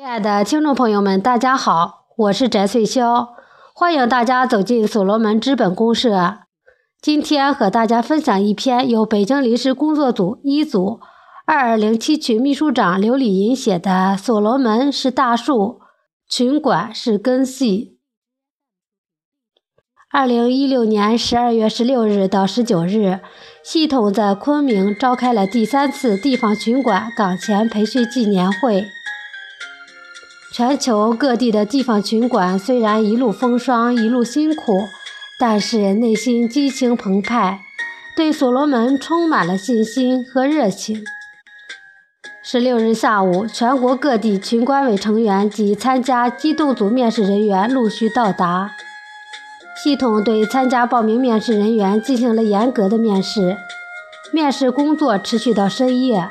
亲爱的听众朋友们，大家好，我是翟翠霄，欢迎大家走进所罗门资本公社。今天和大家分享一篇由北京临时工作组一组二二零七群秘书长刘礼银写的《所罗门是大树，群管是根系》。二零一六年十二月十六日到十九日，系统在昆明召开了第三次地方群管岗前培训季年会。全球各地的地方群管虽然一路风霜，一路辛苦，但是内心激情澎湃，对所罗门充满了信心和热情。十六日下午，全国各地群管委成员及参加机动组面试人员陆续到达。系统对参加报名面试人员进行了严格的面试，面试工作持续到深夜。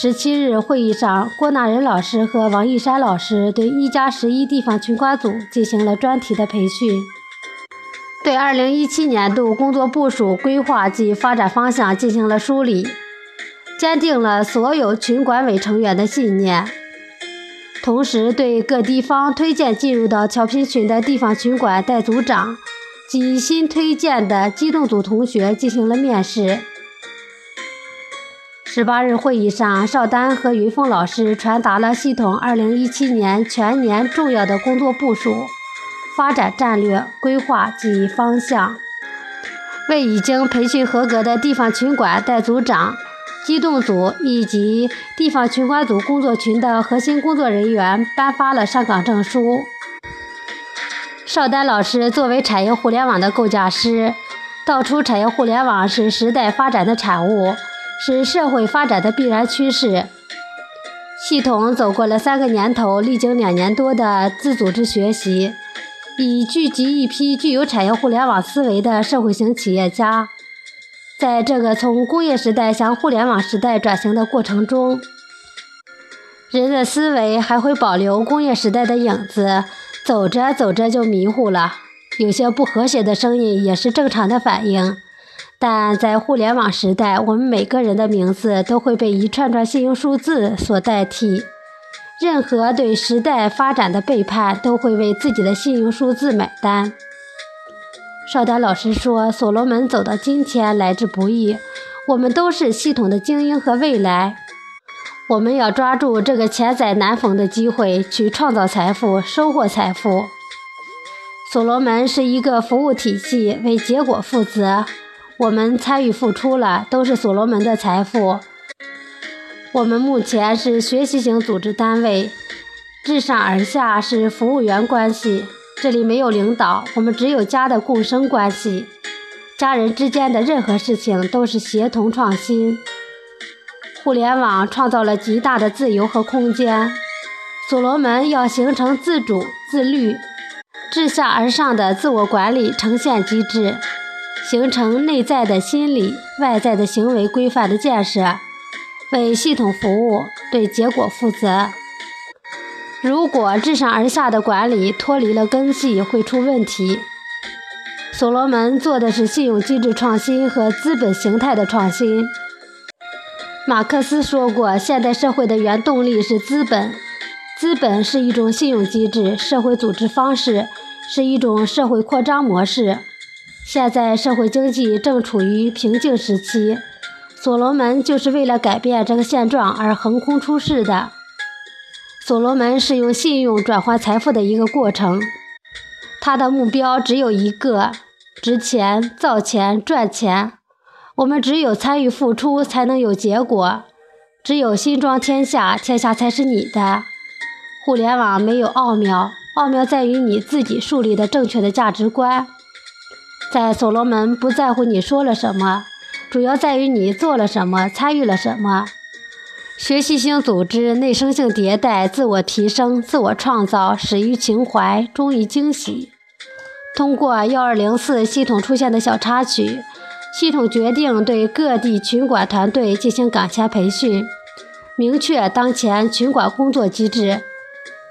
十七日会议上，郭纳仁老师和王一山老师对一加十一地方群管组进行了专题的培训，对二零一七年度工作部署、规划及发展方向进行了梳理，坚定了所有群管委成员的信念。同时，对各地方推荐进入到侨聘群的地方群管带组长及新推荐的机动组同学进行了面试。十八日会议上，邵丹和云峰老师传达了系统二零一七年全年重要的工作部署、发展战略规划及方向，为已经培训合格的地方群管带组长。机动组以及地方群管组工作群的核心工作人员颁发了上岗证书。邵丹老师作为产业互联网的构架师，道出产业互联网是时代发展的产物，是社会发展的必然趋势。系统走过了三个年头，历经两年多的自组织学习，已聚集一批具有产业互联网思维的社会型企业家。在这个从工业时代向互联网时代转型的过程中，人的思维还会保留工业时代的影子，走着走着就迷糊了。有些不和谐的声音也是正常的反应。但在互联网时代，我们每个人的名字都会被一串串信用数字所代替，任何对时代发展的背叛都会为自己的信用数字买单。邵丹老师说：“所罗门走到今天来之不易，我们都是系统的精英和未来。我们要抓住这个千载难逢的机会，去创造财富、收获财富。所罗门是一个服务体系，为结果负责。我们参与付出了，都是所罗门的财富。我们目前是学习型组织单位，自上而下是服务员关系。”这里没有领导，我们只有家的共生关系。家人之间的任何事情都是协同创新。互联网创造了极大的自由和空间。所罗门要形成自主、自律、自下而上的自我管理呈现机制，形成内在的心理、外在的行为规范的建设，为系统服务，对结果负责。如果自上而下的管理脱离了根系，会出问题。所罗门做的是信用机制创新和资本形态的创新。马克思说过，现代社会的原动力是资本，资本是一种信用机制，社会组织方式是一种社会扩张模式。现在社会经济正处于瓶颈时期，所罗门就是为了改变这个现状而横空出世的。所罗门是用信用转换财富的一个过程，他的目标只有一个：值钱、造钱、赚钱。我们只有参与付出，才能有结果；只有心装天下，天下才是你的。互联网没有奥妙，奥妙在于你自己树立的正确的价值观。在所罗门，不在乎你说了什么，主要在于你做了什么，参与了什么。学习型组织内生性迭代、自我提升、自我创造，始于情怀，终于惊喜。通过幺二零四系统出现的小插曲，系统决定对各地群管团队进行岗前培训，明确当前群管工作机制、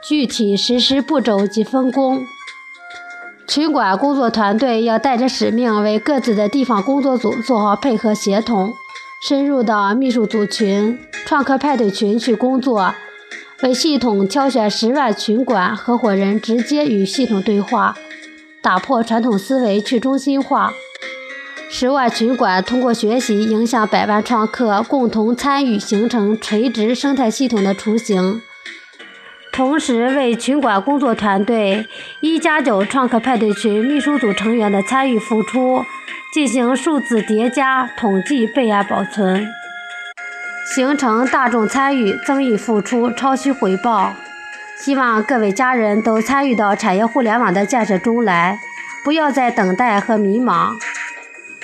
具体实施步骤及分工。群管工作团队要带着使命，为各自的地方工作组做好配合协同。深入到秘书组群、创客派对群去工作，为系统挑选十万群管合伙人，直接与系统对话，打破传统思维，去中心化。十万群管通过学习，影响百万创客共同参与，形成垂直生态系统的雏形。同时，为群管工作团队一加九创客派对群秘书组成员的参与付出进行数字叠加、统计、备案、保存。形成大众参与、增益付出、超需回报。希望各位家人都参与到产业互联网的建设中来，不要再等待和迷茫。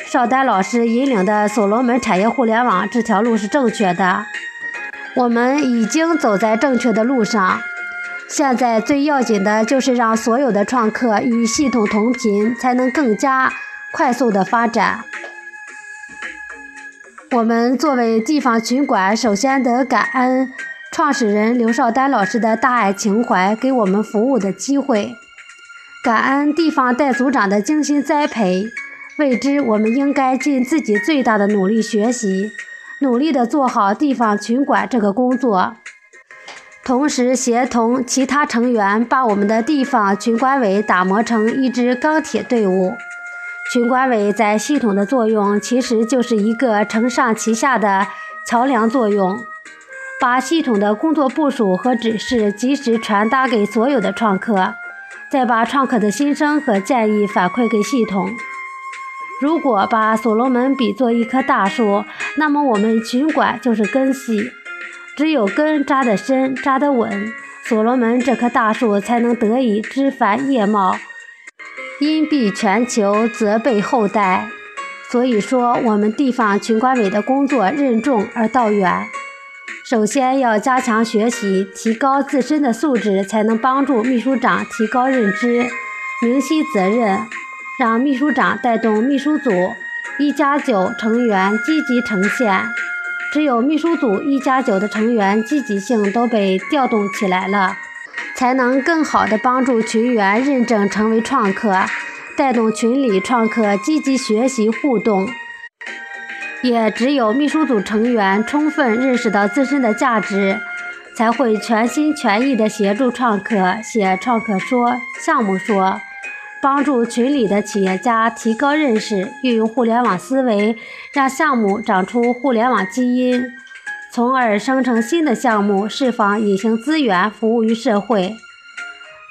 邵丹老师引领的所罗门产业互联网这条路是正确的，我们已经走在正确的路上。现在最要紧的就是让所有的创客与系统同频，才能更加快速的发展。我们作为地方群管，首先得感恩创始人刘少丹老师的大爱情怀，给我们服务的机会；感恩地方代组长的精心栽培。未知，我们应该尽自己最大的努力学习，努力的做好地方群管这个工作，同时协同其他成员，把我们的地方群管委打磨成一支钢铁队伍。群管委在系统的作用，其实就是一个承上启下的桥梁作用，把系统的工作部署和指示及时传达给所有的创客，再把创客的心声和建议反馈给系统。如果把所罗门比作一棵大树，那么我们群管就是根系，只有根扎得深、扎得稳，所罗门这棵大树才能得以枝繁叶茂。荫庇全球，泽备后代。所以说，我们地方群管委的工作任重而道远。首先要加强学习，提高自身的素质，才能帮助秘书长提高认知，明晰责任，让秘书长带动秘书组一加九成员积极呈现。只有秘书组一家九的成员积极性都被调动起来了。才能更好的帮助群员认证成为创客，带动群里创客积极学习互动。也只有秘书组成员充分认识到自身的价值，才会全心全意地协助创客写创客说、项目说，帮助群里的企业家提高认识，运用互联网思维，让项目长出互联网基因。从而生成新的项目，释放隐形资源，服务于社会。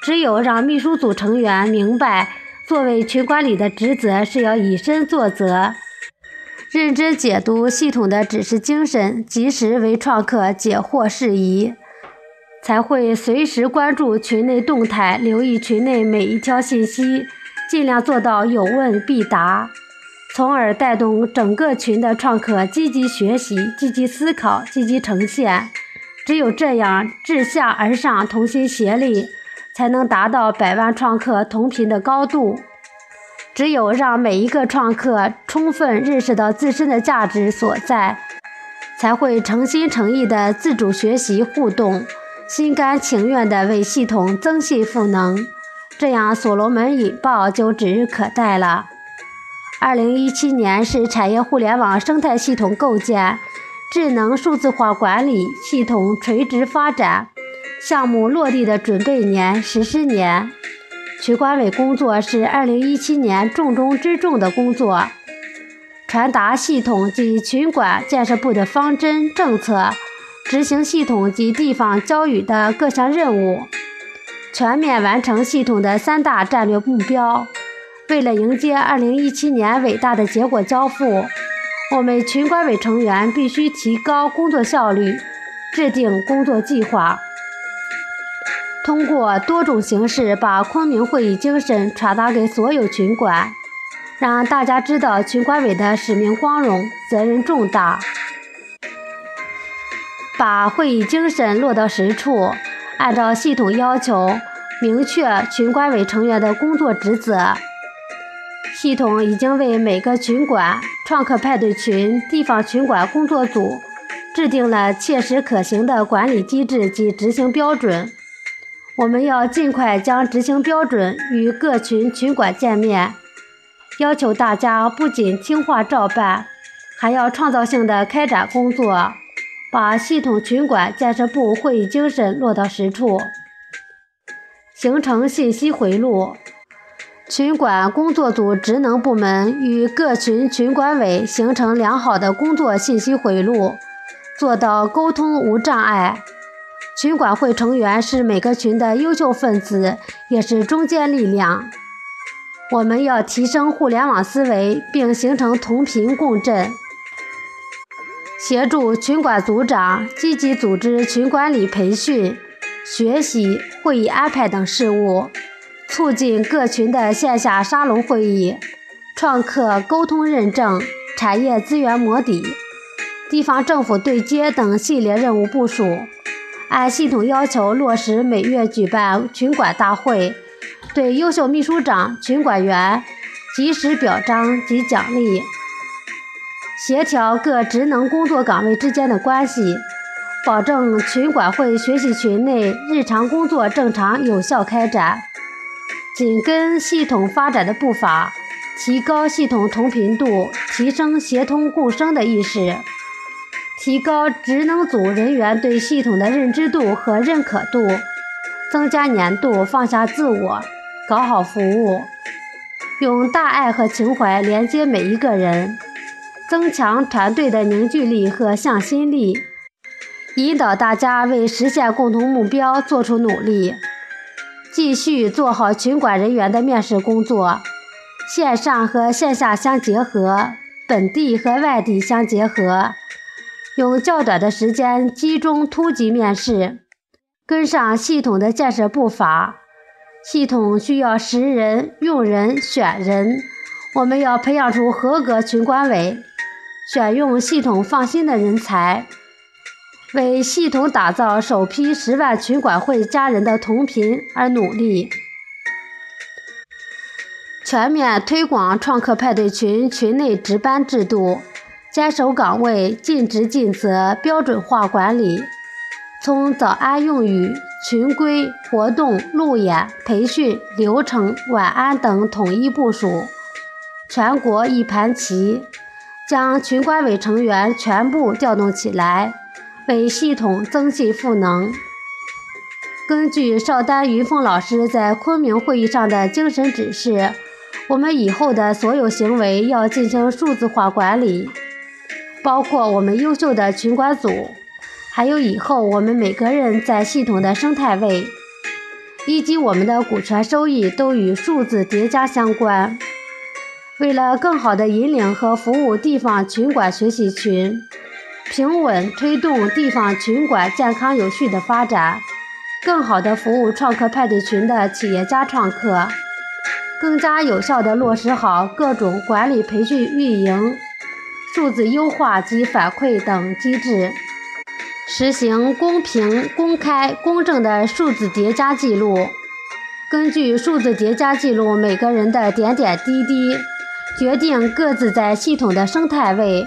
只有让秘书组成员明白，作为群管理的职责是要以身作则，认真解读系统的指示精神，及时为创客解惑事宜，才会随时关注群内动态，留意群内每一条信息，尽量做到有问必答。从而带动整个群的创客积极学习、积极思考、积极呈现。只有这样，自下而上同心协力，才能达到百万创客同频的高度。只有让每一个创客充分认识到自身的价值所在，才会诚心诚意的自主学习互动，心甘情愿的为系统增信赋能。这样，所罗门引爆就指日可待了。二零一七年是产业互联网生态系统构建、智能数字化管理系统垂直发展、项目落地的准备年、实施年。群管委工作是二零一七年重中之重的工作，传达系统及群管建设部的方针政策，执行系统及地方交予的各项任务，全面完成系统的三大战略目标。为了迎接2017年伟大的结果交付，我们群管委成员必须提高工作效率，制定工作计划，通过多种形式把昆明会议精神传达给所有群管，让大家知道群管委的使命光荣、责任重大，把会议精神落到实处，按照系统要求，明确群管委成员的工作职责。系统已经为每个群管、创客派对群、地方群管工作组制定了切实可行的管理机制及执行标准。我们要尽快将执行标准与各群群管见面，要求大家不仅听话照办，还要创造性的开展工作，把系统群管建设部会议精神落到实处，形成信息回路。群管工作组职能部门与各群群管委形成良好的工作信息回路，做到沟通无障碍。群管会成员是每个群的优秀分子，也是中坚力量。我们要提升互联网思维，并形成同频共振，协助群管组长积极组织群管理培训、学习、会议安排等事务。促进各群的线下沙龙会议、创客沟通认证、产业资源摸底、地方政府对接等系列任务部署，按系统要求落实每月举办群管大会，对优秀秘书长、群管员及时表彰及奖励，协调各职能工作岗位之间的关系，保证群管会学习群内日常工作正常有效开展。紧跟系统发展的步伐，提高系统同频度，提升协同共生的意识，提高职能组人员对系统的认知度和认可度，增加粘度，放下自我，搞好服务，用大爱和情怀连接每一个人，增强团队的凝聚力和向心力，引导大家为实现共同目标做出努力。继续做好群管人员的面试工作，线上和线下相结合，本地和外地相结合，用较短的时间集中突击面试，跟上系统的建设步伐。系统需要识人、用人、选人，我们要培养出合格群管委，选用系统放心的人才。为系统打造首批十万群管会家人的同频而努力，全面推广创客派对群群内值班制度，坚守岗位，尽职尽责，标准化管理。从早安用语、群规、活动、路演、培训、流程、晚安等统一部署，全国一盘棋，将群管委成员全部调动起来。为系统增信赋能。根据邵丹云凤老师在昆明会议上的精神指示，我们以后的所有行为要进行数字化管理，包括我们优秀的群管组，还有以后我们每个人在系统的生态位，以及我们的股权收益都与数字叠加相关。为了更好地引领和服务地方群管学习群。平稳推动地方群管健康有序的发展，更好地服务创客派对群的企业家创客，更加有效地落实好各种管理、培训、运营、数字优化及反馈等机制，实行公平、公开、公正的数字叠加记录。根据数字叠加记录每个人的点点滴滴，决定各自在系统的生态位。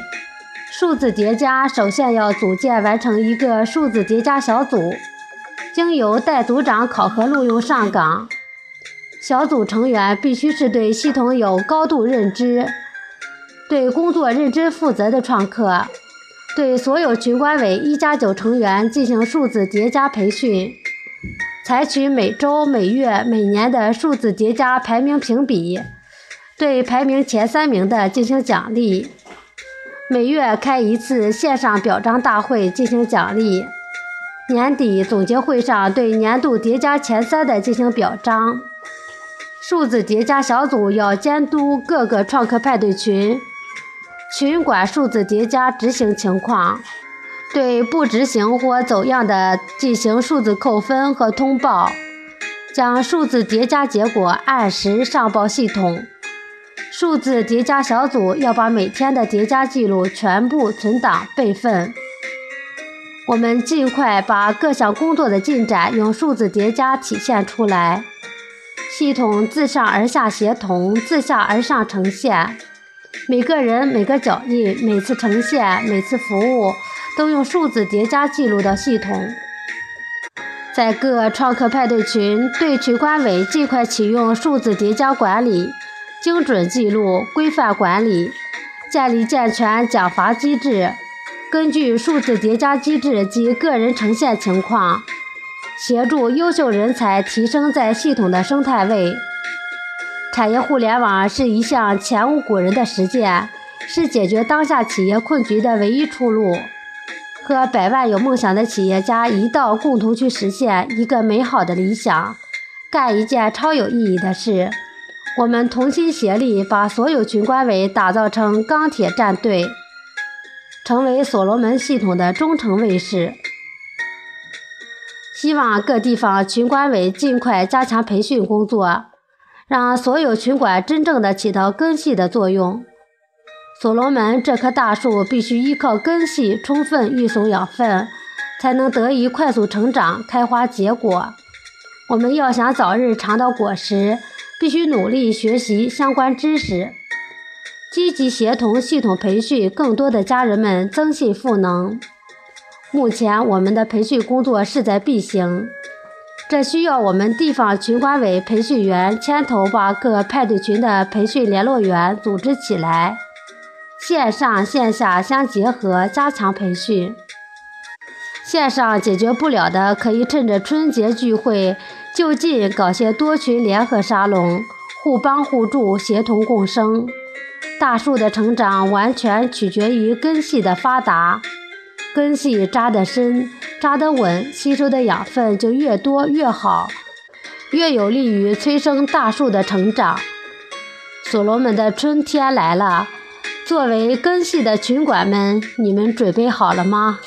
数字叠加首先要组建完成一个数字叠加小组，经由代组长考核录用上岗。小组成员必须是对系统有高度认知、对工作认真负责的创客。对所有群管委一加九成员进行数字叠加培训，采取每周、每月、每年的数字叠加排名评比，对排名前三名的进行奖励。每月开一次线上表彰大会进行奖励，年底总结会上对年度叠加前三的进行表彰。数字叠加小组要监督各个创客派对群群管数字叠加执行情况，对不执行或走样的进行数字扣分和通报，将数字叠加结果按时上报系统。数字叠加小组要把每天的叠加记录全部存档备份。我们尽快把各项工作的进展用数字叠加体现出来，系统自上而下协同，自下而上呈现。每个人、每个脚印、每次呈现、每次服务，都用数字叠加记录到系统。在各创客派对群，对群管委尽快启用数字叠加管理。精准记录、规范管理，建立健全奖罚机制，根据数字叠加机制及个人呈现情况，协助优秀人才提升在系统的生态位。产业互联网是一项前无古人的实践，是解决当下企业困局的唯一出路。和百万有梦想的企业家一道，共同去实现一个美好的理想，干一件超有意义的事。我们同心协力，把所有群管委打造成钢铁战队，成为所罗门系统的忠诚卫士。希望各地方群管委尽快加强培训工作，让所有群管真正的起到根系的作用。所罗门这棵大树必须依靠根系充分育送养分，才能得以快速成长、开花结果。我们要想早日尝到果实，必须努力学习相关知识，积极协同系统培训更多的家人们增信赋能。目前我们的培训工作势在必行，这需要我们地方群管委培训员牵头把各派对群的培训联络员组织起来。线上线下相结合，加强培训。线上解决不了的，可以趁着春节聚会，就近搞些多群联合沙龙，互帮互助，协同共生。大树的成长完全取决于根系的发达，根系扎得深、扎得稳，吸收的养分就越多越好，越有利于催生大树的成长。所罗门的春天来了。作为根系的群管们，你们准备好了吗？